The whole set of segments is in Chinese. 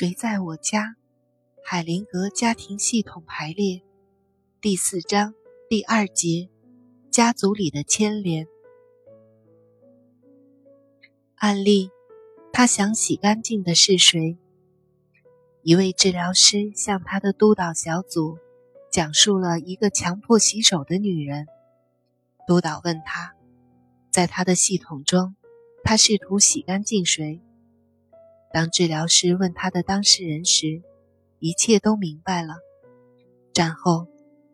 谁在我家？海灵格家庭系统排列，第四章第二节，家族里的牵连。案例：他想洗干净的是谁？一位治疗师向他的督导小组讲述了一个强迫洗手的女人。督导问他，在他的系统中，他试图洗干净谁？当治疗师问他的当事人时，一切都明白了。战后，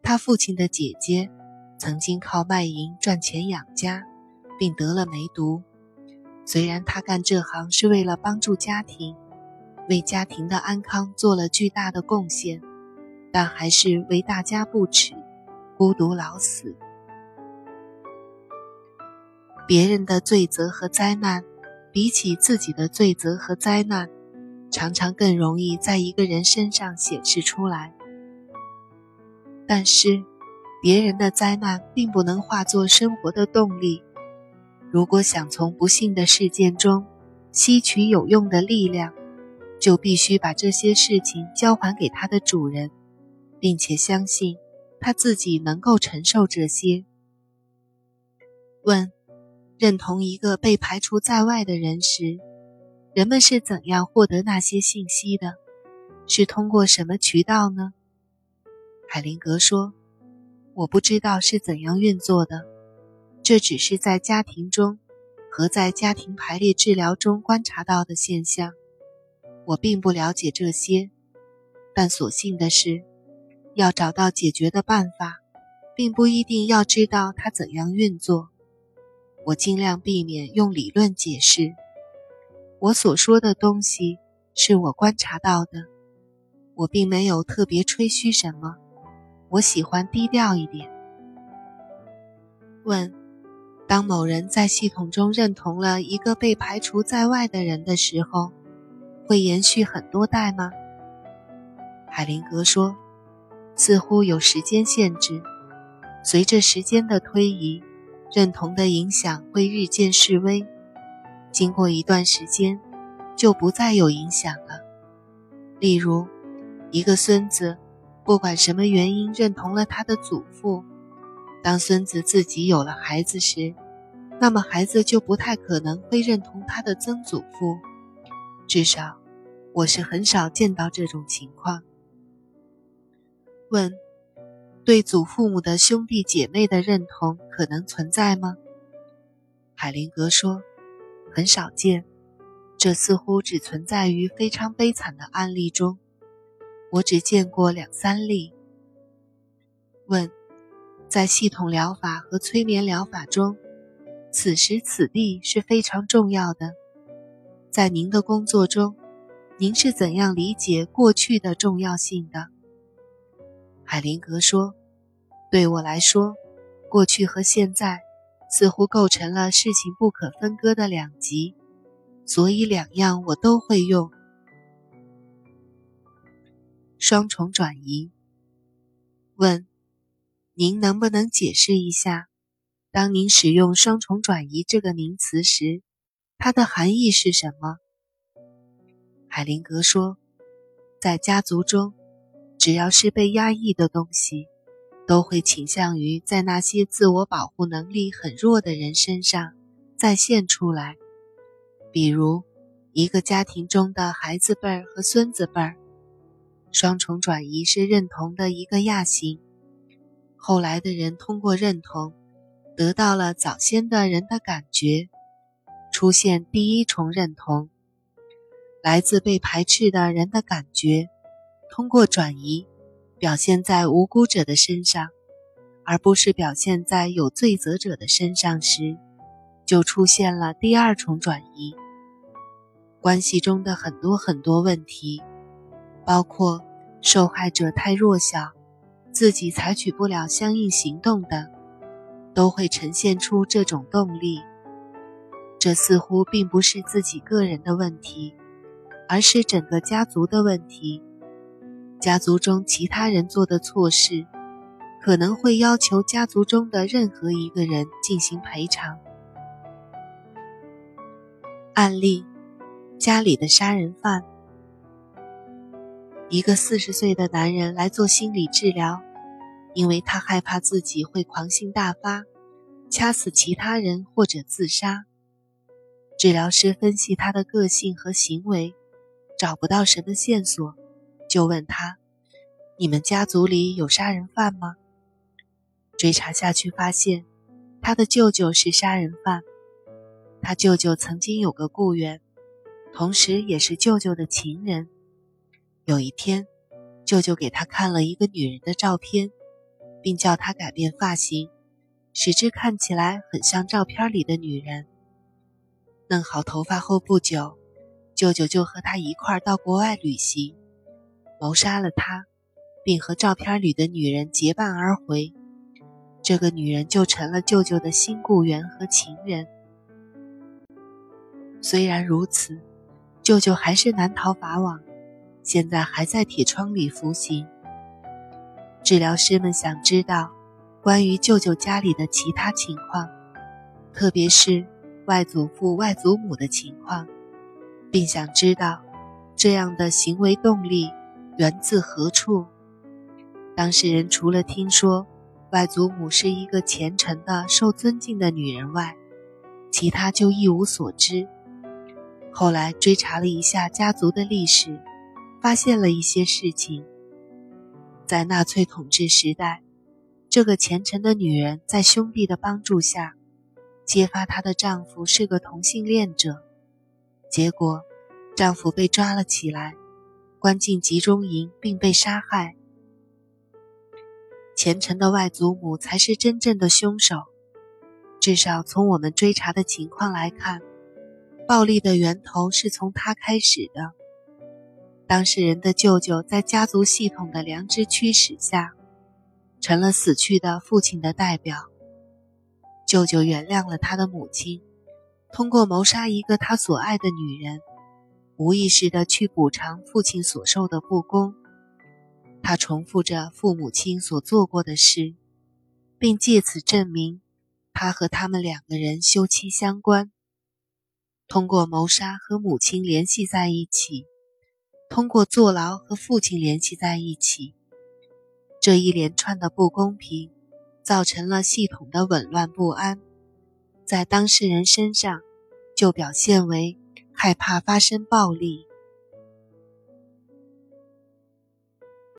他父亲的姐姐曾经靠卖淫赚钱养家，并得了梅毒。虽然他干这行是为了帮助家庭，为家庭的安康做了巨大的贡献，但还是为大家不耻，孤独老死。别人的罪责和灾难。比起自己的罪责和灾难，常常更容易在一个人身上显示出来。但是，别人的灾难并不能化作生活的动力。如果想从不幸的事件中吸取有用的力量，就必须把这些事情交还给他的主人，并且相信他自己能够承受这些。问。认同一个被排除在外的人时，人们是怎样获得那些信息的？是通过什么渠道呢？海灵格说：“我不知道是怎样运作的，这只是在家庭中和在家庭排列治疗中观察到的现象。我并不了解这些，但所幸的是，要找到解决的办法，并不一定要知道它怎样运作。”我尽量避免用理论解释。我所说的东西是我观察到的。我并没有特别吹嘘什么。我喜欢低调一点。问：当某人在系统中认同了一个被排除在外的人的时候，会延续很多代吗？海灵格说：似乎有时间限制。随着时间的推移。认同的影响会日渐式微，经过一段时间，就不再有影响了。例如，一个孙子不管什么原因认同了他的祖父，当孙子自己有了孩子时，那么孩子就不太可能会认同他的曾祖父。至少，我是很少见到这种情况。问。对祖父母的兄弟姐妹的认同可能存在吗？海灵格说，很少见，这似乎只存在于非常悲惨的案例中。我只见过两三例。问，在系统疗法和催眠疗法中，此时此地是非常重要的。在您的工作中，您是怎样理解过去的重要性的？海灵格说：“对我来说，过去和现在似乎构成了事情不可分割的两极，所以两样我都会用。双重转移。问：您能不能解释一下，当您使用‘双重转移’这个名词时，它的含义是什么？”海灵格说：“在家族中。”只要是被压抑的东西，都会倾向于在那些自我保护能力很弱的人身上再现出来。比如，一个家庭中的孩子辈儿和孙子辈儿，双重转移是认同的一个亚型。后来的人通过认同，得到了早先的人的感觉，出现第一重认同，来自被排斥的人的感觉。通过转移，表现在无辜者的身上，而不是表现在有罪责者的身上时，就出现了第二重转移。关系中的很多很多问题，包括受害者太弱小，自己采取不了相应行动等，都会呈现出这种动力。这似乎并不是自己个人的问题，而是整个家族的问题。家族中其他人做的错事，可能会要求家族中的任何一个人进行赔偿。案例：家里的杀人犯。一个四十岁的男人来做心理治疗，因为他害怕自己会狂性大发，掐死其他人或者自杀。治疗师分析他的个性和行为，找不到什么线索，就问他：“你们家族里有杀人犯吗？”追查下去，发现他的舅舅是杀人犯。他舅舅曾经有个雇员，同时也是舅舅的情人。有一天，舅舅给他看了一个女人的照片，并叫他改变发型，使之看起来很像照片里的女人。弄好头发后不久，舅舅就和他一块到国外旅行，谋杀了他，并和照片里的女人结伴而回。这个女人就成了舅舅的新雇员和情人。虽然如此，舅舅还是难逃法网。现在还在铁窗里服刑。治疗师们想知道关于舅舅家里的其他情况，特别是外祖父、外祖母的情况，并想知道这样的行为动力源自何处。当事人除了听说外祖母是一个虔诚的、受尊敬的女人外，其他就一无所知。后来追查了一下家族的历史。发现了一些事情。在纳粹统治时代，这个虔诚的女人在兄弟的帮助下，揭发她的丈夫是个同性恋者。结果，丈夫被抓了起来，关进集中营，并被杀害。虔诚的外祖母才是真正的凶手。至少从我们追查的情况来看，暴力的源头是从她开始的。当事人的舅舅在家族系统的良知驱使下，成了死去的父亲的代表。舅舅原谅了他的母亲，通过谋杀一个他所爱的女人，无意识地去补偿父亲所受的不公。他重复着父母亲所做过的事，并借此证明他和他们两个人休戚相关。通过谋杀和母亲联系在一起。通过坐牢和父亲联系在一起，这一连串的不公平，造成了系统的紊乱不安，在当事人身上就表现为害怕发生暴力。